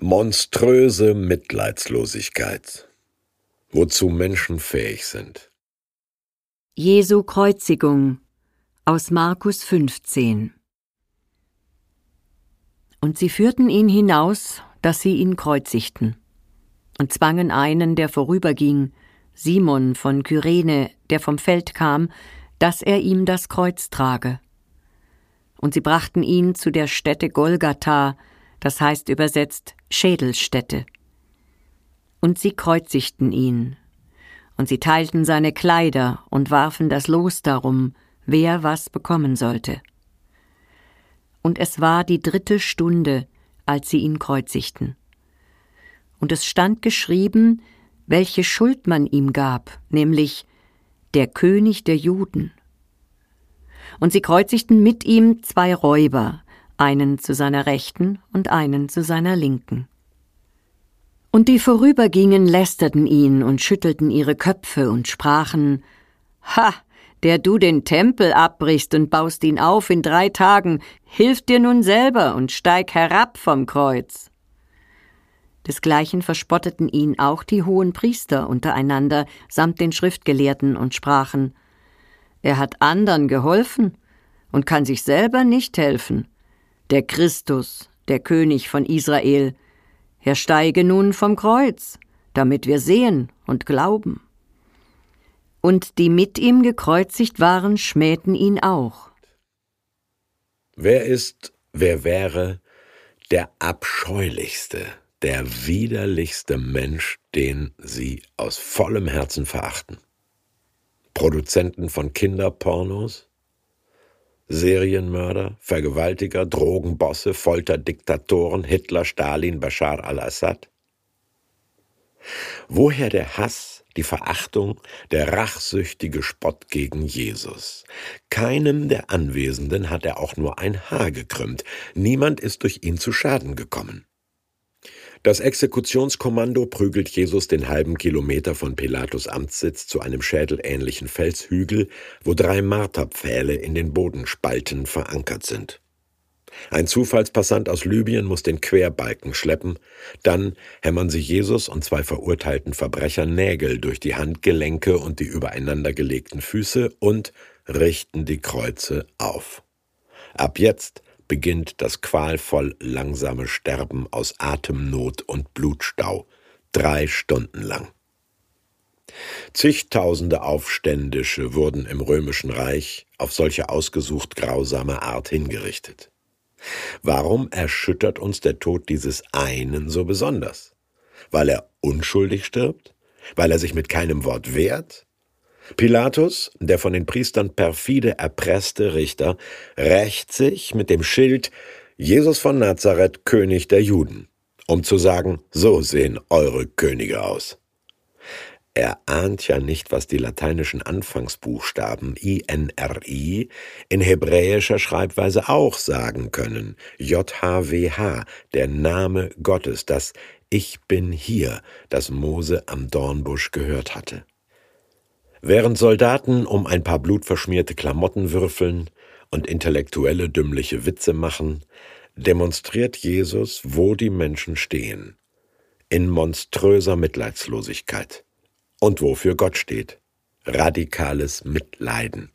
Monströse Mitleidslosigkeit, wozu Menschen fähig sind. Jesu Kreuzigung aus Markus 15 Und sie führten ihn hinaus, dass sie ihn kreuzigten, und zwangen einen, der vorüberging, Simon von Kyrene, der vom Feld kam, dass er ihm das Kreuz trage. Und sie brachten ihn zu der Stätte Golgatha, das heißt übersetzt Schädelstätte. Und sie kreuzigten ihn, und sie teilten seine Kleider und warfen das Los darum, wer was bekommen sollte. Und es war die dritte Stunde, als sie ihn kreuzigten. Und es stand geschrieben, welche Schuld man ihm gab, nämlich der König der Juden. Und sie kreuzigten mit ihm zwei Räuber, einen zu seiner Rechten und einen zu seiner Linken. Und die vorübergingen, lästerten ihn und schüttelten ihre Köpfe und sprachen Ha, der du den Tempel abbrichst und baust ihn auf in drei Tagen, hilf dir nun selber und steig herab vom Kreuz. Desgleichen verspotteten ihn auch die hohen Priester untereinander samt den Schriftgelehrten und sprachen Er hat andern geholfen und kann sich selber nicht helfen der Christus, der König von Israel, er steige nun vom Kreuz, damit wir sehen und glauben. Und die mit ihm gekreuzigt waren, schmähten ihn auch. Wer ist, wer wäre der abscheulichste, der widerlichste Mensch, den Sie aus vollem Herzen verachten? Produzenten von Kinderpornos? Serienmörder, Vergewaltiger, Drogenbosse, Folterdiktatoren, Hitler, Stalin, Bashar al-Assad? Woher der Hass, die Verachtung, der rachsüchtige Spott gegen Jesus? Keinem der Anwesenden hat er auch nur ein Haar gekrümmt, niemand ist durch ihn zu Schaden gekommen. Das Exekutionskommando prügelt Jesus den halben Kilometer von Pilatus Amtssitz zu einem schädelähnlichen Felshügel, wo drei Marterpfähle in den Bodenspalten verankert sind. Ein Zufallspassant aus Libyen muss den Querbalken schleppen, dann hämmern sie Jesus und zwei verurteilten Verbrecher Nägel durch die Handgelenke und die übereinandergelegten Füße und richten die Kreuze auf. Ab jetzt beginnt das qualvoll langsame Sterben aus Atemnot und Blutstau, drei Stunden lang. Zigtausende Aufständische wurden im römischen Reich auf solche ausgesucht grausame Art hingerichtet. Warum erschüttert uns der Tod dieses einen so besonders? Weil er unschuldig stirbt? Weil er sich mit keinem Wort wehrt? Pilatus, der von den Priestern perfide erpresste Richter, rächt sich mit dem Schild Jesus von Nazareth, König der Juden, um zu sagen, so sehen eure Könige aus. Er ahnt ja nicht, was die lateinischen Anfangsbuchstaben INRI in hebräischer Schreibweise auch sagen können. JHWH, der Name Gottes, das Ich bin hier, das Mose am Dornbusch gehört hatte. Während Soldaten um ein paar blutverschmierte Klamotten würfeln und intellektuelle dümmliche Witze machen, demonstriert Jesus, wo die Menschen stehen, in monströser Mitleidslosigkeit. Und wofür Gott steht, radikales Mitleiden.